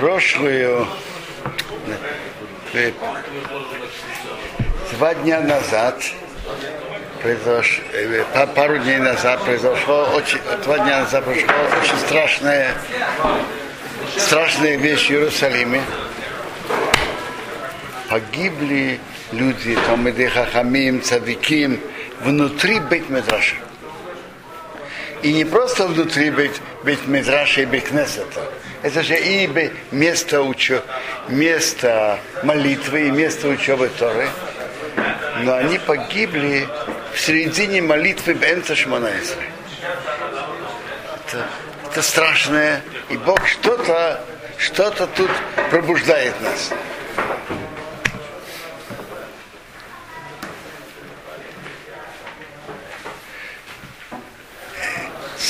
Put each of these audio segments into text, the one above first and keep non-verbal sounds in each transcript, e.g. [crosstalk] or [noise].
прошлую э, два дня назад произош... э, пару дней назад произошло очень два дня назад произошло очень страшная страшная вещь в Иерусалиме погибли люди, Талмиды Хахамим, Цадиким, внутри Бейт Медраша. И не просто внутри Бейт, Бейт Медраша и Бейт. Это же и место, учё, место молитвы и место учебы Торы. Но они погибли в середине молитвы Бенца Шманаэсра. Это, это страшное. И Бог что-то что-то тут пробуждает нас.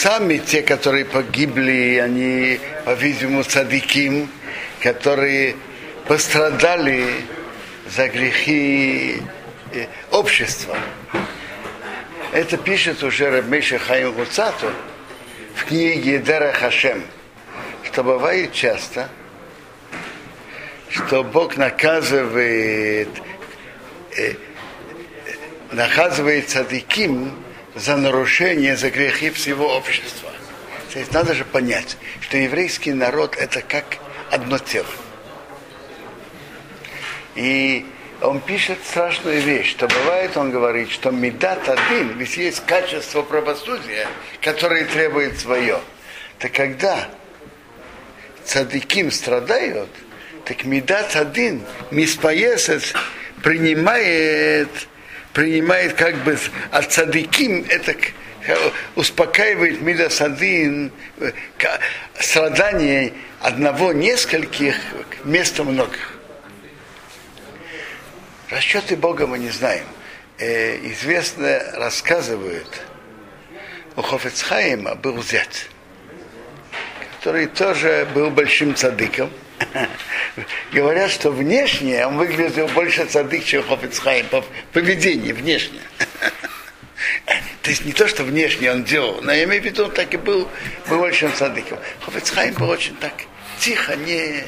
Сами те, которые погибли, они, по-видимому, садиким, которые пострадали за грехи э, общества. Это пишет уже Рабмейша Хаим Гуцату в книге Дера Хашем, что бывает часто, что Бог наказывает, э, наказывает садиким за нарушение, за грехи всего общества. То есть надо же понять, что еврейский народ это как одно тело. И он пишет страшную вещь, что бывает, он говорит, что медат один, ведь есть качество правосудия, которое требует свое. Так когда цадыким страдают, так медат один, миспоесец, принимает принимает как бы от садиким, это успокаивает Мидасадин страдание одного нескольких вместо многих. Расчеты Бога мы не знаем. Э, известно рассказывают, у Хофецхайма был зять, который тоже был большим цадыком. [laughs] Говорят, что внешне он выглядел больше цадык, чем Хофицхайм, по поведению внешне. [laughs] То есть не то, что внешне он делал, но я имею в виду, он так и был, был большим цадыком. Хофицхайм был очень так тихо, не,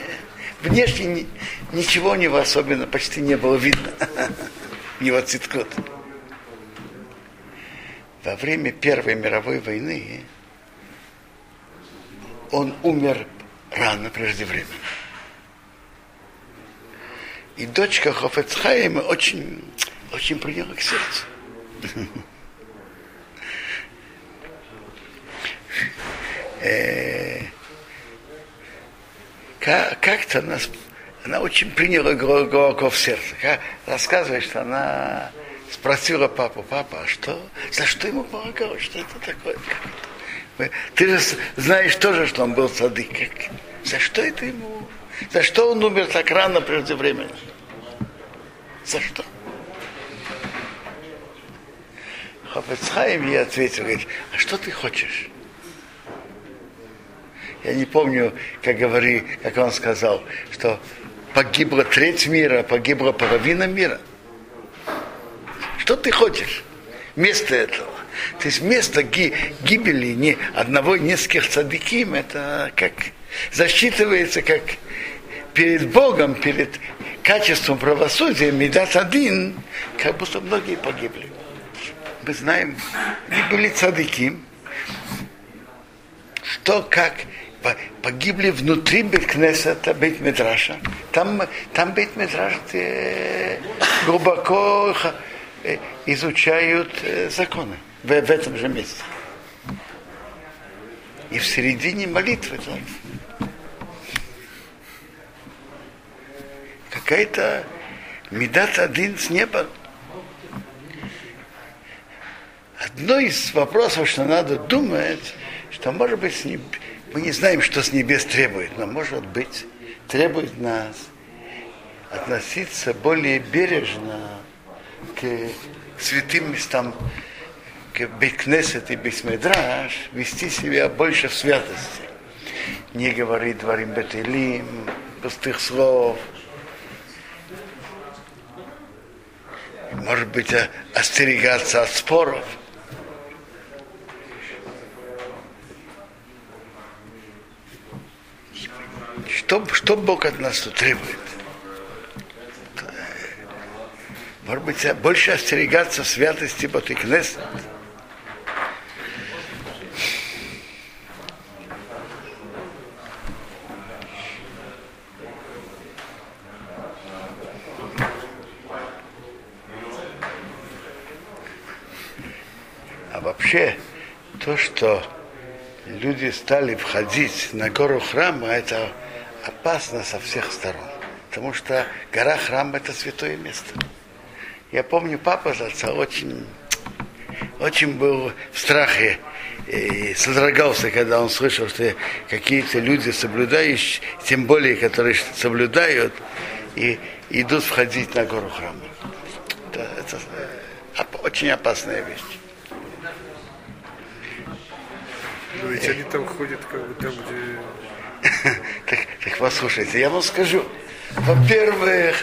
внешне ни, ничего у него особенно почти не было видно. [laughs] Его циткот. Во время Первой мировой войны он умер рано, преждевременно. И дочка Хофецхайма очень, очень приняла к сердцу. Как-то она, она очень приняла глубоко в сердце. Рассказывает, что она спросила папу, папа, а что, за что ему помогало, что это такое? Ты же знаешь тоже, что он был садык. За что это ему? За что он умер так рано преждевременно? За что? Хафецхайм ей ответил, говорит, а что ты хочешь? Я не помню, как, говори, как он сказал, что погибла треть мира, погибла половина мира. Что ты хочешь вместо этого? То есть вместо гибели не одного нескольких цадыким, это как засчитывается как перед Богом, перед качеством правосудия, Медат один, как будто многие погибли. Мы знаем, не были цадыки, что как погибли внутри Беткнесета, Бейт Медраша. Там, там Бейт Медраш глубоко э, изучают э, законы в, в этом же месте. И в середине молитвы. Так, какая-то медат один с неба. Одно из вопросов, что надо думать, что может быть с неб... мы не знаем, что с небес требует, но может быть требует нас относиться более бережно к святым местам, к Бекнесет и Бесмедраш, вести себя больше в святости. Не говорить дворим бетелим, пустых слов, может быть, остерегаться от споров. что, что Бог от нас тут требует? Может быть, больше остерегаться святости Батыкнеса. А вообще, то, что люди стали входить на гору храма, это опасно со всех сторон. Потому что гора храма это святое место. Я помню, папа отца очень, очень был в страхе и содрогался, когда он слышал, что какие-то люди соблюдающие, тем более, которые соблюдают, и идут входить на гору храма. Это, это очень опасная вещь. Ведь они там ходят как бы там, где... [laughs] так, так послушайте, я вам скажу. Во-первых,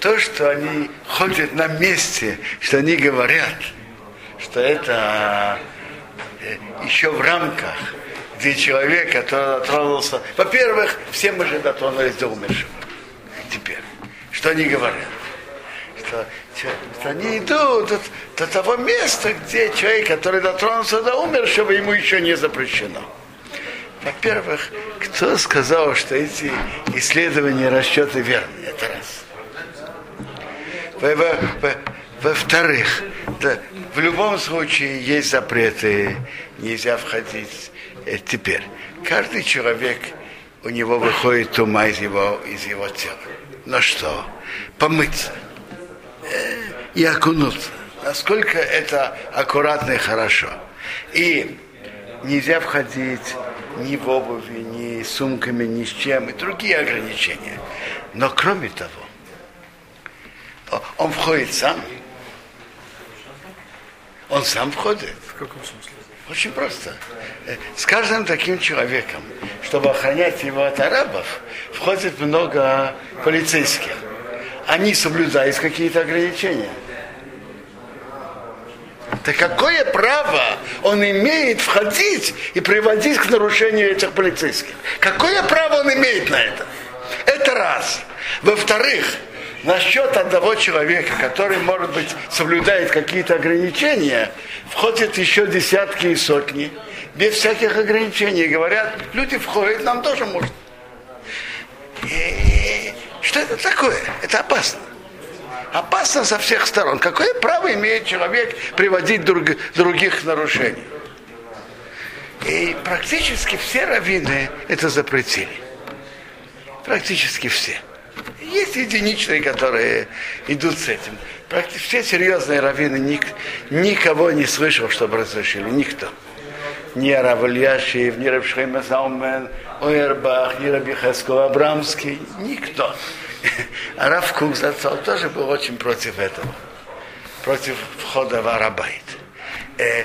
то, что они ходят на месте, что они говорят, что это э, еще в рамках, где человек, который дотронулся... Во-первых, все мы же дотронулись до умершего. Теперь. Что они говорят? Что, они идут до, до того места, где человек, который дотронулся до умершего, ему еще не запрещено. Во-первых, кто сказал, что эти исследования, расчеты верны? Это раз. Во-вторых, да, в любом случае есть запреты, нельзя входить. Э, теперь, каждый человек, у него выходит ума из его, из его тела. Но что? Помыться и окунуться. Насколько это аккуратно и хорошо. И нельзя входить ни в обуви, ни сумками, ни с чем, и другие ограничения. Но кроме того, он входит сам. Он сам входит. В каком смысле? Очень просто. С каждым таким человеком, чтобы охранять его от арабов, входит много полицейских. Они соблюдают какие-то ограничения. Так какое право он имеет входить и приводить к нарушению этих полицейских? Какое право он имеет на это? Это раз. Во-вторых, насчет одного человека, который, может быть, соблюдает какие-то ограничения, входят еще десятки и сотни, без всяких ограничений. Говорят, люди входят, нам тоже можно. Что это такое? Это опасно. Опасно со всех сторон. Какое право имеет человек приводить друг, других к нарушениям? И практически все раввины это запретили. Практически все. Есть единичные, которые идут с этим. Практически все серьезные раввины ник, никого не слышал, чтобы разрешили. Никто. Ни Равальяшев, ни Рабшхайма Заумен, Ойербах, ни Рабихеско Абрамский. Никто. А Рав Кукзацал тоже был очень против этого. Против входа в Арабайт. Э,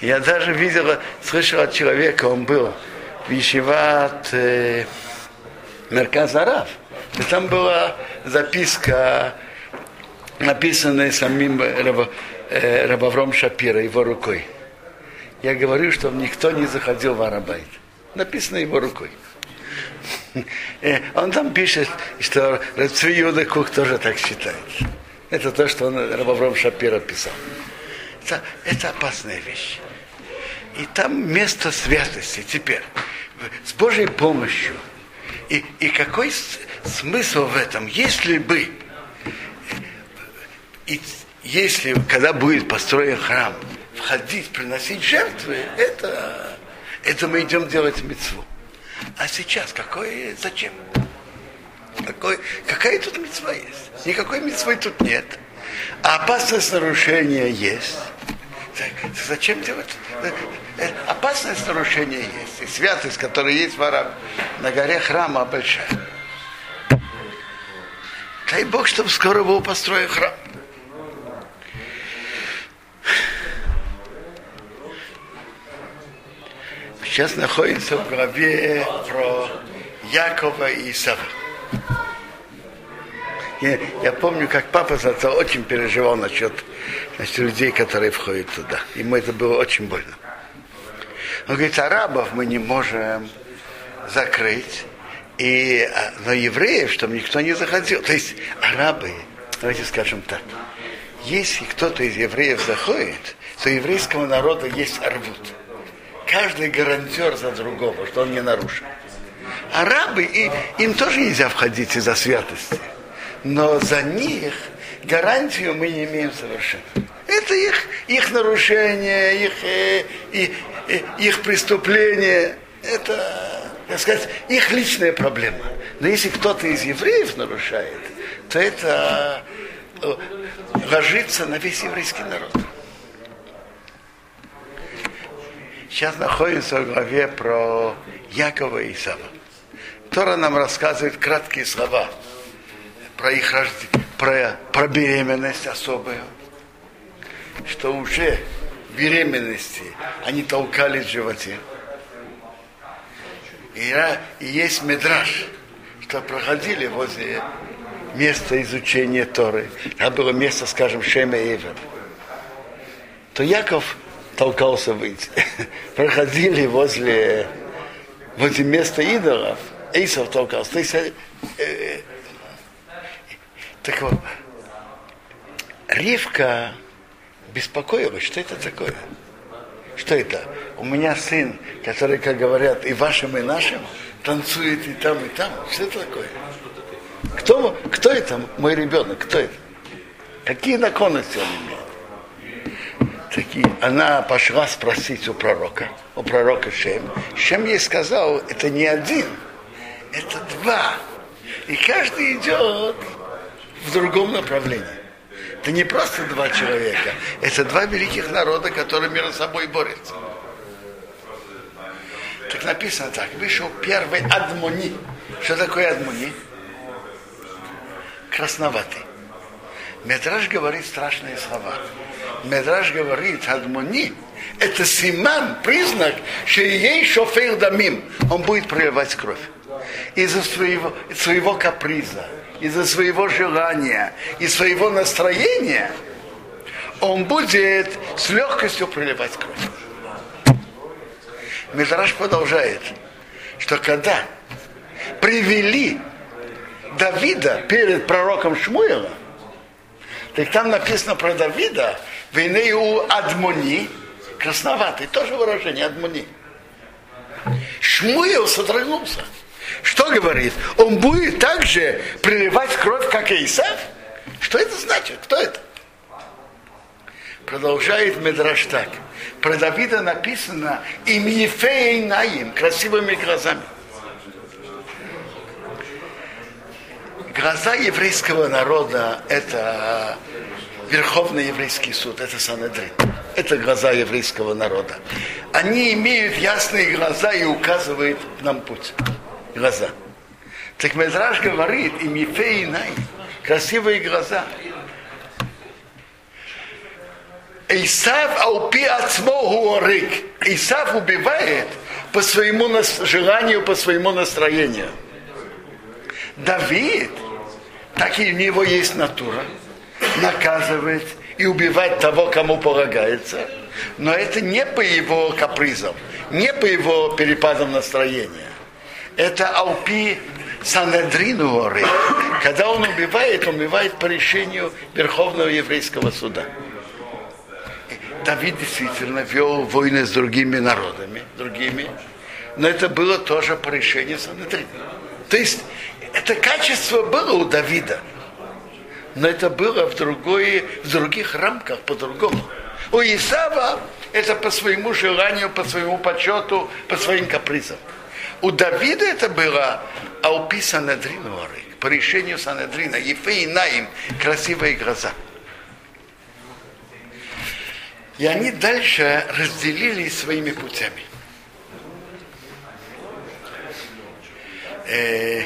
я даже видел, слышал от человека, он был в Ишиват э, Мерказ. И там была записка, написанная самим Раб, э, Шапира, его рукой. Я говорю, что никто не заходил в Арабайт. Написано его рукой. [laughs] Э, он там пишет, что Рацви Юда Кук тоже так считает. Это то, что он Рабавром Шапира писал. Это, это опасная вещь. И там место святости теперь. С Божьей помощью. И, и какой смысл в этом? Если бы, и если, когда будет построен храм, входить, приносить жертвы, это, это мы идем делать мецву. А сейчас какое, зачем? Какой, какая тут мецва есть? Никакой мецвы тут нет. А опасность нарушения есть. Зачем делать? Э, опасность нарушения есть. И святость, которая есть в Араб, на горе храма большая. Дай Бог, чтобы скоро был построен храм. Сейчас находится в главе про Якова и Исава. Я, я помню, как папа за это очень переживал насчет, насчет людей, которые входят туда. Ему это было очень больно. Он говорит, арабов мы не можем закрыть, и, а, но евреев, чтобы никто не заходил. То есть арабы, давайте скажем так, если кто-то из евреев заходит, то еврейского народа есть арбут. Каждый гарантер за другого, что он не нарушит. Арабы, и, им тоже нельзя входить из-за святости. Но за них гарантию мы не имеем совершенно. Это их, их нарушение, их, э, их, э, их преступление. Это, так сказать, их личная проблема. Но если кто-то из евреев нарушает, то это э, ложится на весь еврейский народ. Сейчас находимся в главе про Якова и Исава. Тора нам рассказывает краткие слова про их рождение, про, про беременность особую, что уже в беременности они толкали в животе. И, и есть медраж, что проходили возле места изучения Торы. Там было место, скажем, Шема Эвер. То Яков толкался выйти. Проходили возле, возле места идолов – Эйсов толкался. Э, э, так вот, Ривка беспокоилась, что это такое? Что это? У меня сын, который, как говорят, и вашим, и нашим, танцует и там, и там. Что это такое? Кто, кто это мой ребенок? Кто это? Какие наклонности он имеет? Такие. Она пошла спросить у пророка, у пророка Шем. Шем ей сказал, это не один, это два. И каждый идет в другом направлении. Это не просто два человека, это два великих народа, которые между собой борются. Так написано так, вышел первый Адмони. Что такое Адмони? Красноватый. Медраж говорит страшные слова. Медраж говорит, Адмони, это симан, признак, что ей шофер дамим, он будет проливать кровь из-за своего, своего каприза, из-за своего желания и своего настроения, он будет с легкостью проливать кровь. Мидраш продолжает, что когда привели Давида перед пророком Шмуила, так там написано про Давида, у Адмони, красноватый, тоже выражение Адмони. Шмуил содрогнулся. Что говорит? Он будет также приливать кровь, как и Исав? Что это значит? Кто это? Продолжает Медраш так. Про Давида написано им Ефеей Наим, красивыми глазами. Глаза еврейского народа – это Верховный еврейский суд, это Санедрин. Это глаза еврейского народа. Они имеют ясные глаза и указывают нам путь глаза. Так Медраж говорит, им Ефе Най, красивые глаза. Исав аупи ацмо хуорик. Исав убивает по своему желанию, по своему настроению. Давид, так и у него есть натура, наказывает и убивать того, кому полагается. Но это не по его капризам, не по его перепадам настроения это Алпи Санедрину горы. Когда он убивает, он убивает по решению Верховного еврейского суда. Давид действительно вел войны с другими народами, другими, но это было тоже по решению Санедрина. То есть это качество было у Давида, но это было в, другой, в других рамках, по-другому. У Исава это по своему желанию, по своему почету, по своим капризам. У Давида это было Алпи Санадрину по решению Санадрина, Ефе и Наим, красивые глаза. И они дальше разделились своими путями. Э,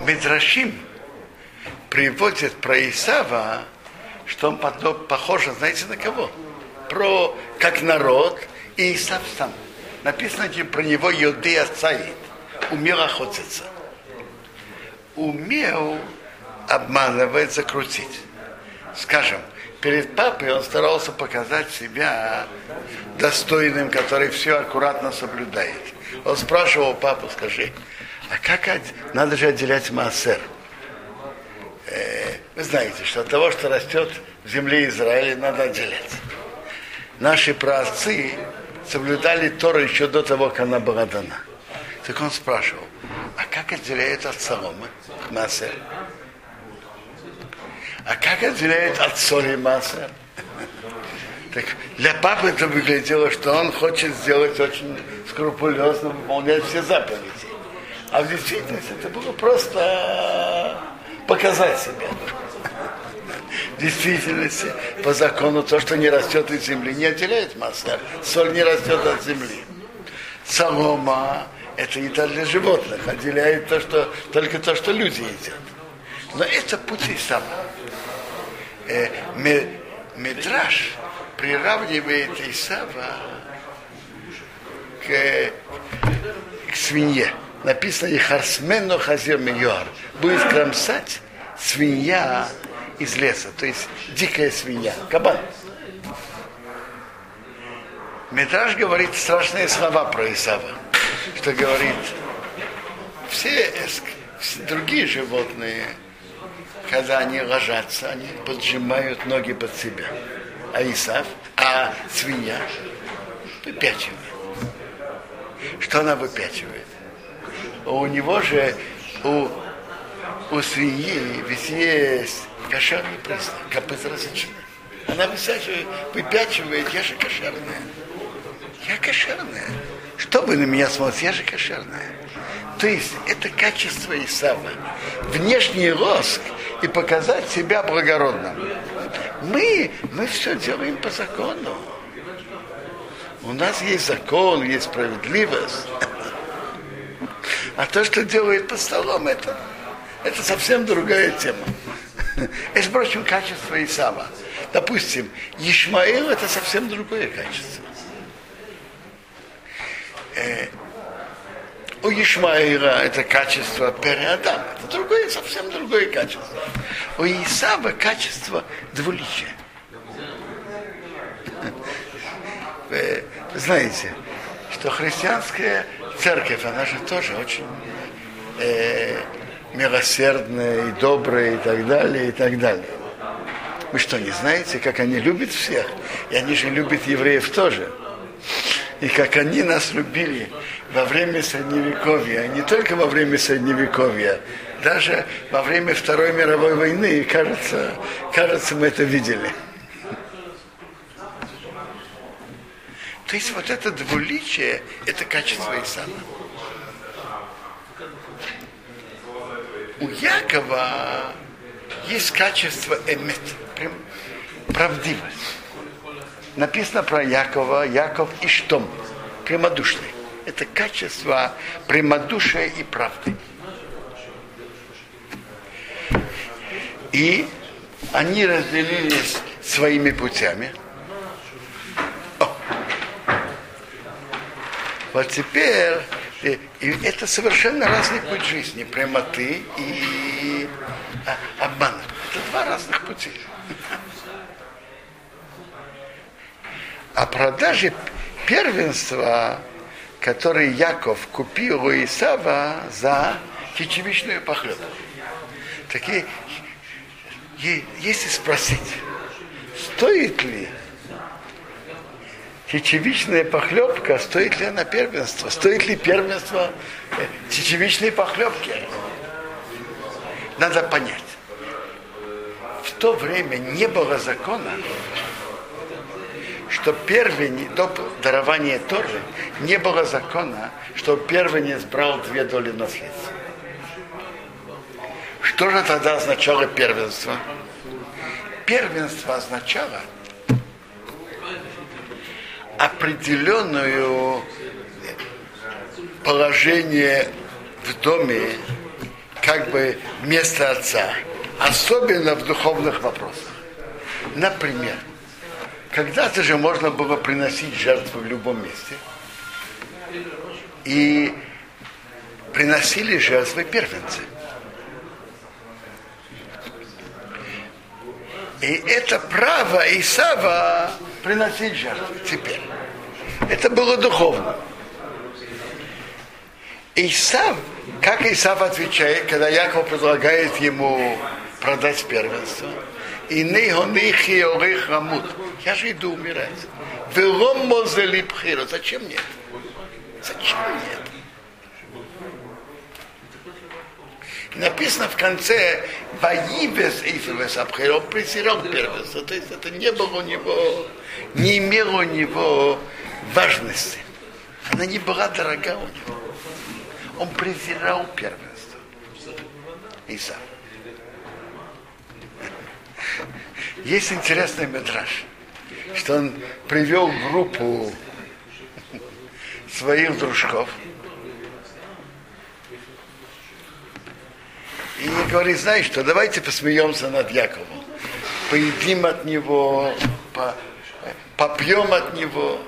Медрашим приводит про Исава, что он похож, знаете, на кого? Про как народ и Исав сам написано про него Йодея Цаид, умел охотиться. Умел обманывать, закрутить. Скажем, перед папой он старался показать себя достойным, который все аккуратно соблюдает. Он спрашивал папу, скажи, а как надо же отделять массер? Э, Вы знаете, что от того, что растет в земле Израиля, надо отделять. Наши праотцы соблюдали Тору еще до того, как она была дана. Так он спрашивал, а как отделяют от соломы массер? А как отделяют от соли массер? [laughs] Так для папы это выглядело, что он хочет сделать очень скрупулезно, выполнять все заповеди. А в действительности это было просто показать себя. В действительности, по закону, то, что не растет из земли, не отделяет масло. Соль не растет от земли. Солома – это еда для животных, отделяет то, что, только то, что люди едят. Но это путь Исава. Э, ме- Медраж приравнивает Исава к, к свинье. Написано Ихарсмену Хазир Миюар. Будет кромсать свинья из леса, то есть дикая свинья, кабан. Медраж говорит страшные слова про Исава, что говорит, все другие животные, когда они ложатся, они поджимают ноги под себя. А Исав, а свинья выпячивает. Что она выпячивает? У него же, у, у свиньи ведь есть кошерный признак, копыта различны. Она высачивает, выпячивает, я же кошерная. Я кошерная. Что вы на меня смотрите? Я же кошерная. То есть это качество Исава. Внешний лоск и показать себя благородным. Мы, мы все делаем по закону. У нас есть закон, есть справедливость. А то, что делает под столом, это, это совсем другая тема. Это, впрочем, качество Исава. Допустим, Ишмаил это совсем другое качество. Э, у Ишмаила это качество Переадама. Это другое, совсем другое качество. У Исава качество двуличия. Вы знаете, что христианская церковь, она же тоже очень э, милосердная и добрая и так далее, и так далее. Вы что, не знаете, как они любят всех? И они же любят евреев тоже. И как они нас любили во время Средневековья, не только во время Средневековья, даже во время Второй мировой войны, кажется, кажется, мы это видели. То есть вот это двуличие, это качество Исава. У Якова есть качество эмет, прям правдивость. Написано про Якова, Яков Иштом, прямодушный. Это качество прямодушия и правды. И они разделились своими путями. Вот теперь и, и это совершенно разный путь жизни, прямоты и а. Это два разных пути. О продаже первенства, который Яков купил у Исава за чечевичную похлебку. Такие, если спросить, стоит ли чечевичная похлебка, стоит ли она первенство? Стоит ли первенство э, чечевичной похлебки? Надо понять. В то время не было закона, что первенец, до дарования Торы, не было закона, что первенец брал две доли наследства. Что же тогда означало первенство? Первенство означало определенную положение в доме, как бы место отца, особенно в духовных вопросах. Например, когда-то же можно было приносить жертвы в любом месте. И приносили жертвы первенцы. И это право Исава приносить жертвы теперь. Это было духовно. Исав, как Исав отвечает, когда Яков предлагает ему продать первенство, и нейхонихи орих рамут. Я же иду умирать. Велом мозели пхиру. Зачем мне это? Зачем мне это? Написано в конце Ваивес Ифевес Абхир, он презирал первенство. То есть это не было у него, не имело у него важности. Она не была дорога у него. Он презирал первенство. Исав. Есть интересный метраж, что он привел группу своих дружков. И говорит, знаешь что, давайте посмеемся над Яковом. Поедим от него, по, попьем от него.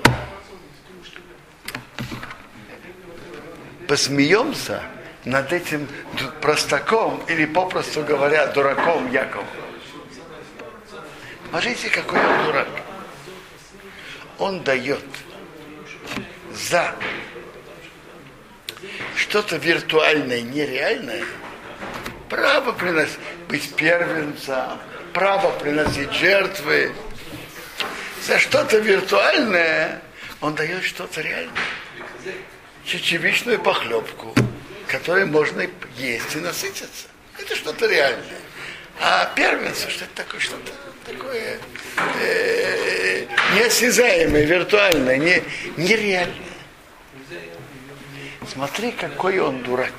Посмеемся над этим простаком, или попросту говоря, дураком Яковом. Смотрите, какой он дурак. Он дает за что-то виртуальное, нереальное, право приносить, быть первенцем, право приносить жертвы. За что-то виртуальное он дает что-то реальное. Чечевичную похлебку, которой можно есть и насытиться. Это что-то реальное. А первенство, что это такое что-то? такое э, неосязаемое, виртуальное, не, нереальное. Смотри, какой он дурак.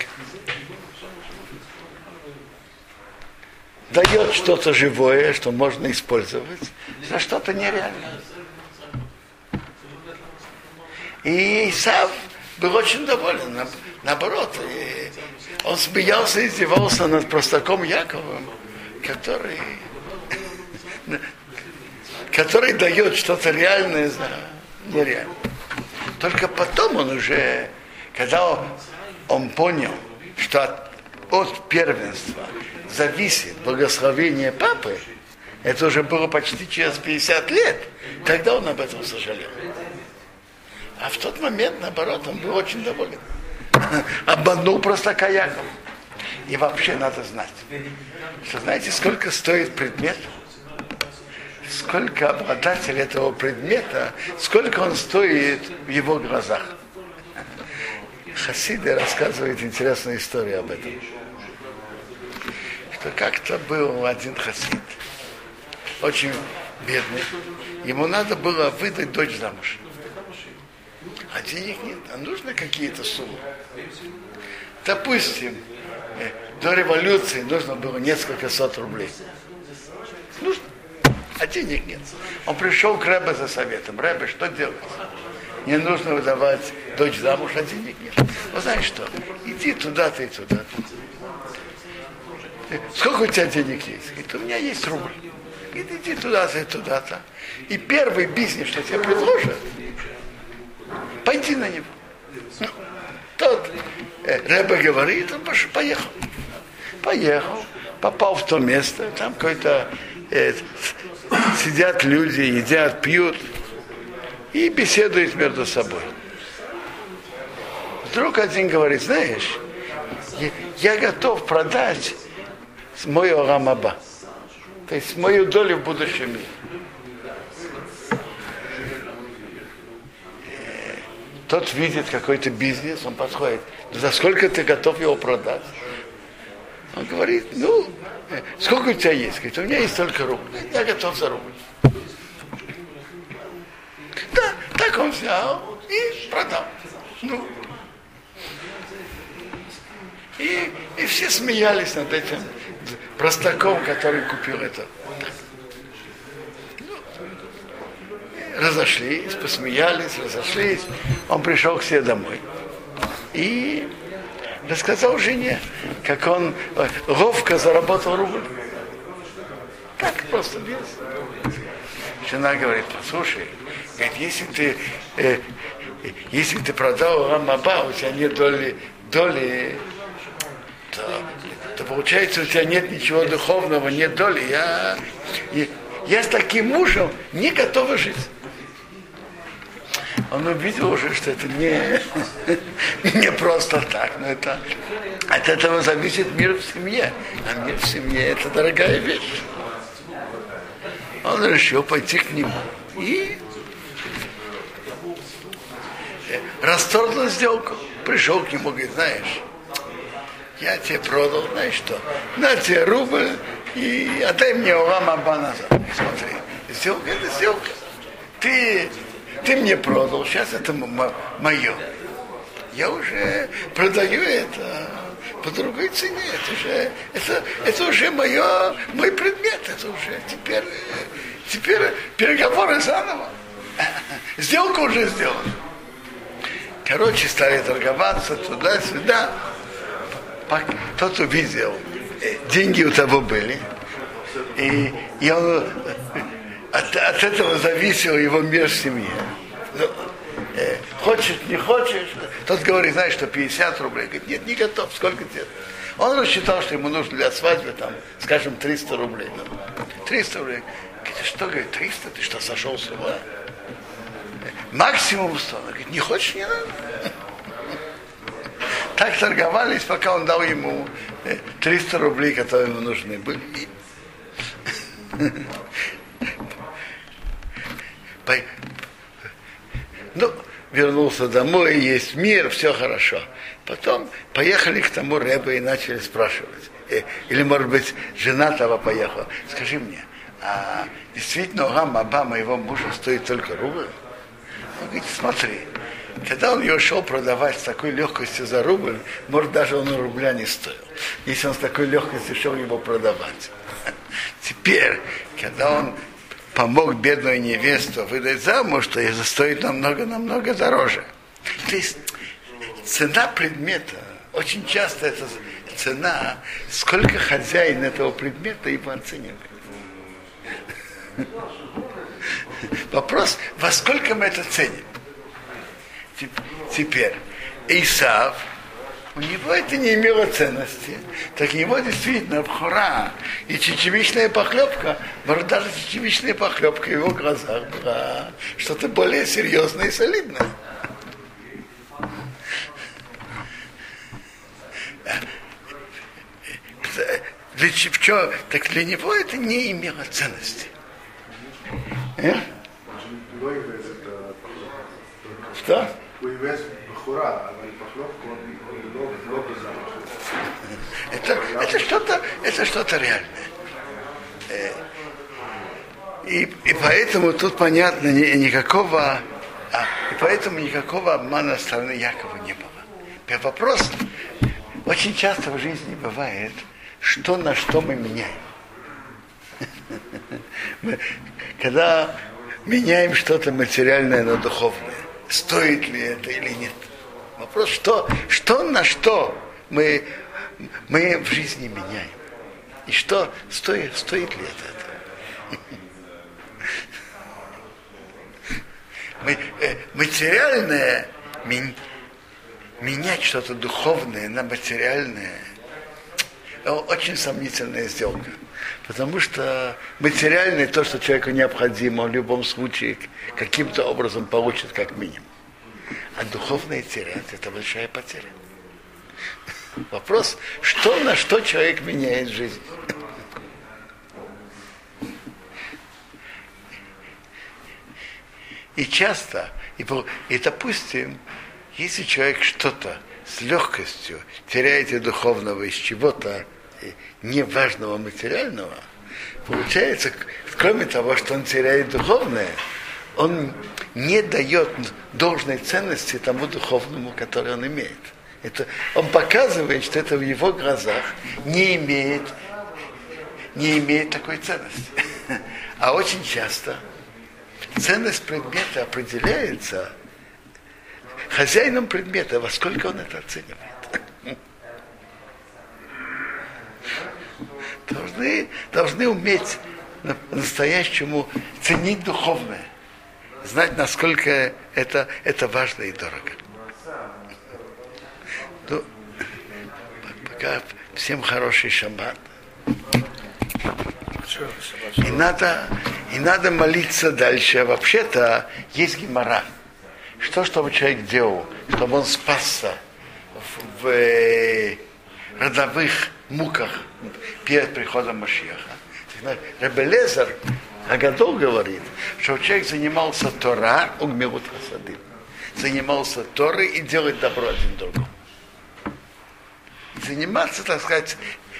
Дает что-то живое, что можно использовать, за что-то нереальное. И Исав был очень доволен, наоборот. он смеялся и издевался над простаком Яковом, который [laughs] который дает что-то реальное за нереальное. Только потом он уже, когда он, он понял, что от, от первенства зависит благословение папы, это уже было почти через 50 лет, тогда он об этом сожалел. А в тот момент, наоборот, он был очень доволен. [laughs] Обманул просто каяком. И вообще надо знать, что знаете, сколько стоит предмет? сколько обладатель этого предмета, сколько он стоит в его глазах. Хасиды рассказывают интересную историю об этом. Что как-то был один хасид, очень бедный. Ему надо было выдать дочь замуж. А денег нет, а нужно какие-то суммы. Допустим, э, до революции нужно было несколько сот рублей. Нужно а денег нет. Он пришел к Рэбе за советом. Рэбе, что делать? Не нужно выдавать дочь замуж, а денег нет. Ну знаешь что, иди туда-то и туда-то. Сколько у тебя денег есть? Говорит, у меня есть рубль. Говорит, иди туда-то и туда-то. И первый бизнес, что тебе предложат, пойди на него. Ну, тот э, Рэбе говорит, он поехал. Поехал, попал в то место, там какой-то э, сидят люди, едят, пьют и беседуют между собой. Вдруг один говорит, знаешь, я, я готов продать мой Орамаба, то есть мою долю в будущем мире. Тот видит какой-то бизнес, он подходит, за сколько ты готов его продать? Он говорит, ну, сколько у тебя есть? Говорит, у меня есть только рубль. Я готов за рубль. Да, так он взял и продал. Ну. И, и все смеялись над этим простаком, который купил это. Ну, разошлись, посмеялись, разошлись. Он пришел к себе домой. И рассказал жене, как он э, ловко заработал рубль. Так просто без. Жена говорит, послушай, если ты, э, если ты продал Рамаба, у тебя нет доли, доли то, то получается у тебя нет ничего духовного, нет доли. Я, я, я с таким мужем не готова жить. Он увидел уже, что это не, [laughs] не просто так, но это от этого зависит мир в семье. А мир в семье это дорогая вещь. Он решил пойти к нему и расторгнул сделку. Пришел к нему, говорит, знаешь, я тебе продал, знаешь что, на тебе рубль и отдай мне Урам Аба назад. Смотри, сделка это сделка. Ты, ты мне продал, сейчас это мое. Я уже продаю это по другой цене. Это уже, это, это уже мое, мой предмет. Это уже теперь, теперь переговоры заново. [laughs] Сделка уже сделана. Короче, стали торговаться туда-сюда. Тот увидел, деньги у того были. И, и он от, от этого зависел его мир в семье. Ну, э, хочешь, не хочешь. Тот говорит, знаешь, что 50 рублей. Говорит, нет, не готов, сколько тебе? Он рассчитал, что ему нужно для свадьбы, там, скажем, 300 рублей. 300 рублей. Говорит, что, говорит, 300? Ты что, сошел с ума? Максимум 100. Он говорит, не хочешь, не надо. Так торговались, пока он дал ему 300 э, рублей, которые ему нужны были. Ну, вернулся домой, есть мир, все хорошо. Потом поехали к тому Рэбе и начали спрашивать. Э, или, может быть, жена того поехала. Скажи мне, а действительно Урам Аба моего мужа стоит только рубль? Он говорит, смотри, когда он ее шел продавать с такой легкостью за рубль, может, даже он рубля не стоил, если он с такой легкостью шел его продавать. [laughs] Теперь, когда он помог бедную невесту выдать замуж, то это стоит намного-намного дороже. То есть цена предмета, очень часто это цена, сколько хозяин этого предмета его оценивает. [laughs] Вопрос, во сколько мы это ценим? Теперь, Исав, у него это не имело ценности. Так его действительно бхура и чечевичная похлебка, может даже чечевичная похлебка в его глазах была что-то более серьезное и солидное. Для чего? Так для него это не имело ценности. Э? Что? Это, это что-то, это что-то реальное. И, и поэтому тут понятно никакого, а, и поэтому никакого обмана стороны Якова не было. Вопрос очень часто в жизни бывает, что на что мы меняем. Когда меняем что-то материальное на духовное, стоит ли это или нет. Вопрос, что, что на что мы, мы в жизни меняем. И что, стоит, стоит ли это? [laughs] Мы, э, материальное, менять что-то духовное на материальное, очень сомнительная сделка. Потому что материальное то, что человеку необходимо, в любом случае каким-то образом получит как минимум. А духовное терять – это большая потеря. Вопрос, что на что человек меняет жизнь. И часто, и, и допустим, если человек что-то с легкостью теряет и духовного из чего-то неважного материального, получается, кроме того, что он теряет духовное, он не дает должной ценности тому духовному, который он имеет. Это, он показывает, что это в его глазах не имеет, не имеет такой ценности. А очень часто ценность предмета определяется хозяином предмета, во сколько он это оценивает. Должны, должны уметь настоящему ценить духовное знать, насколько это, это важно и дорого. Ну, пока всем хороший шаббат. И надо, и надо молиться дальше. Вообще-то есть гемора. что чтобы человек делал, чтобы он спасся в, в родовых муках перед приходом Машиаха. Ребелезер Агадол говорит, что человек занимался Тора, Угмирут Хасадым, занимался Торой и делать добро один другому. Заниматься, так сказать,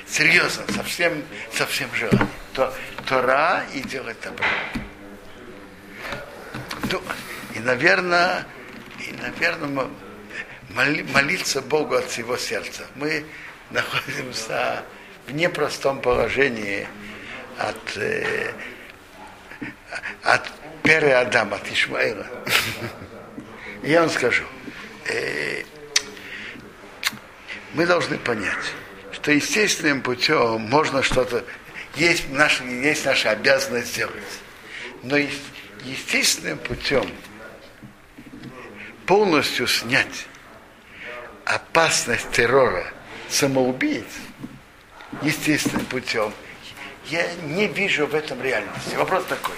серьезно, совсем, совсем желанием. То, Тора и делать добро. Ну, и, наверное, и, наверное, молиться Богу от всего сердца. Мы находимся в непростом положении от, э, от Пере Адама, от Ишмаила. [laughs] Я вам скажу, э, мы должны понять, что естественным путем можно что-то, есть, наша, есть наша обязанность сделать. Но естественным путем полностью снять опасность террора самоубийц естественным путем, я не вижу в этом реальности. Вопрос такой.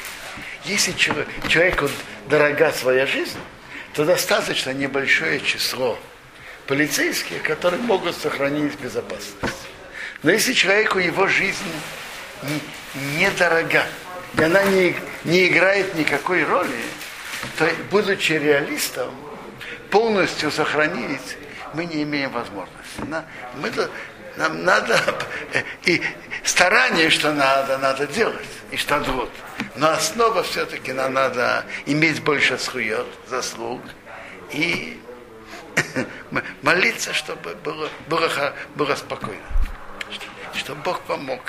Если человек, человеку дорога своя жизнь, то достаточно небольшое число полицейских, которые могут сохранить безопасность. Но если человеку его жизнь недорога, и она не, не играет никакой роли, то, будучи реалистом, полностью сохранить мы не имеем возможности. На, мы, нам надо, [laughs] и старание, что надо, надо делать, и что труд. Но основа все-таки нам надо иметь больше схует, заслуг, и [laughs] молиться, чтобы было, было, было спокойно. Чтобы Бог помог.